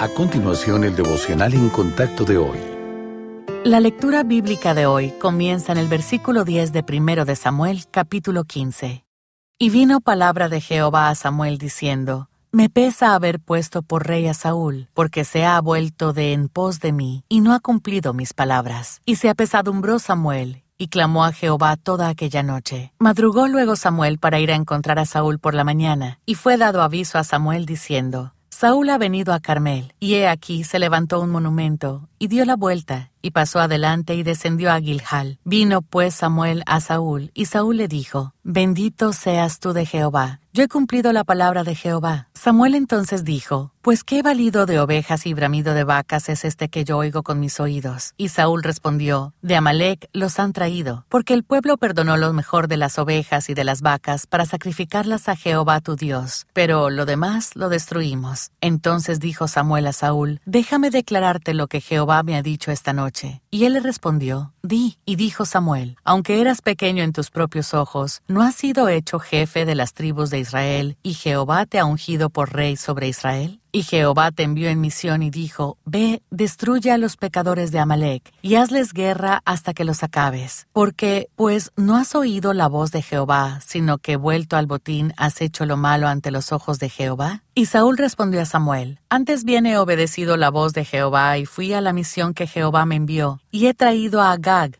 A continuación, el devocional en contacto de hoy. La lectura bíblica de hoy comienza en el versículo 10 de 1 de Samuel, capítulo 15. Y vino palabra de Jehová a Samuel diciendo, Me pesa haber puesto por rey a Saúl, porque se ha vuelto de en pos de mí, y no ha cumplido mis palabras. Y se apesadumbró Samuel, y clamó a Jehová toda aquella noche. Madrugó luego Samuel para ir a encontrar a Saúl por la mañana, y fue dado aviso a Samuel diciendo, Saúl ha venido a Carmel, y he aquí se levantó un monumento, y dio la vuelta, y pasó adelante y descendió a Gilgal. Vino pues Samuel a Saúl, y Saúl le dijo, Bendito seas tú de Jehová, yo he cumplido la palabra de Jehová. Samuel entonces dijo, Pues qué valido de ovejas y bramido de vacas es este que yo oigo con mis oídos. Y Saúl respondió, De Amalek los han traído, porque el pueblo perdonó lo mejor de las ovejas y de las vacas para sacrificarlas a Jehová tu Dios, pero lo demás lo destruimos. Entonces dijo Samuel a Saúl, Déjame declararte lo que Jehová me ha dicho esta noche. Y él le respondió, Di, y dijo Samuel, aunque eras pequeño en tus propios ojos, ¿no has sido hecho jefe de las tribus de Israel, y Jehová te ha ungido por rey sobre Israel? Y Jehová te envió en misión y dijo, Ve, destruye a los pecadores de Amalek, y hazles guerra hasta que los acabes. Porque, pues, no has oído la voz de Jehová, sino que vuelto al botín has hecho lo malo ante los ojos de Jehová. Y Saúl respondió a Samuel, Antes bien he obedecido la voz de Jehová, y fui a la misión que Jehová me envió, y he traído a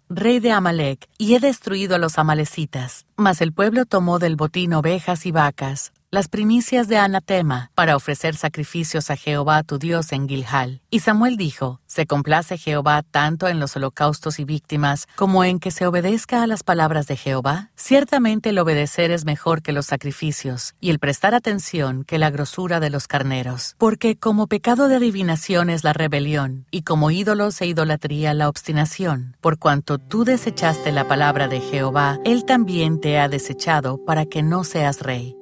Rey de Amalek, y he destruido a los amalecitas. Mas el pueblo tomó del botín ovejas y vacas, las primicias de anatema para ofrecer sacrificios a Jehová tu Dios en Gilgal. Y Samuel dijo, Se complace Jehová tanto en los holocaustos y víctimas como en que se obedezca a las palabras de Jehová. Ciertamente el obedecer es mejor que los sacrificios, y el prestar atención que la grosura de los carneros. Porque como pecado de adivinación es la rebelión, y como ídolos e idolatría la obstinación. Por cuanto tú desechaste la palabra de Jehová, él también te ha desechado para que no seas rey.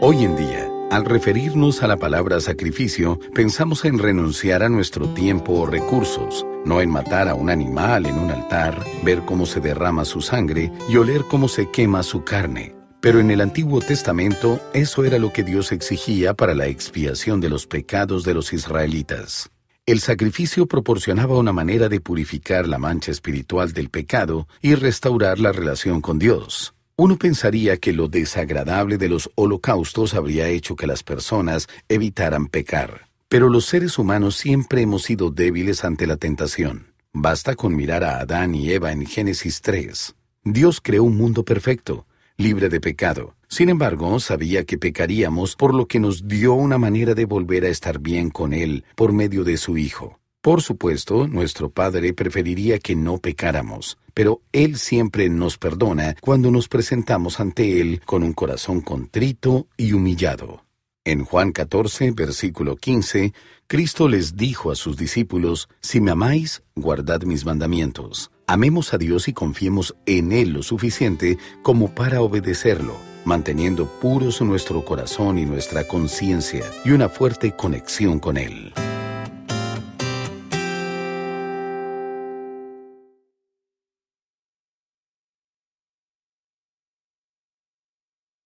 Hoy en día, al referirnos a la palabra sacrificio, pensamos en renunciar a nuestro tiempo o recursos, no en matar a un animal en un altar, ver cómo se derrama su sangre y oler cómo se quema su carne. Pero en el Antiguo Testamento eso era lo que Dios exigía para la expiación de los pecados de los israelitas. El sacrificio proporcionaba una manera de purificar la mancha espiritual del pecado y restaurar la relación con Dios. Uno pensaría que lo desagradable de los holocaustos habría hecho que las personas evitaran pecar. Pero los seres humanos siempre hemos sido débiles ante la tentación. Basta con mirar a Adán y Eva en Génesis 3. Dios creó un mundo perfecto, libre de pecado. Sin embargo, sabía que pecaríamos por lo que nos dio una manera de volver a estar bien con Él por medio de su Hijo. Por supuesto, nuestro Padre preferiría que no pecáramos, pero Él siempre nos perdona cuando nos presentamos ante Él con un corazón contrito y humillado. En Juan 14, versículo 15, Cristo les dijo a sus discípulos, Si me amáis, guardad mis mandamientos. Amemos a Dios y confiemos en Él lo suficiente como para obedecerlo, manteniendo puros nuestro corazón y nuestra conciencia y una fuerte conexión con Él.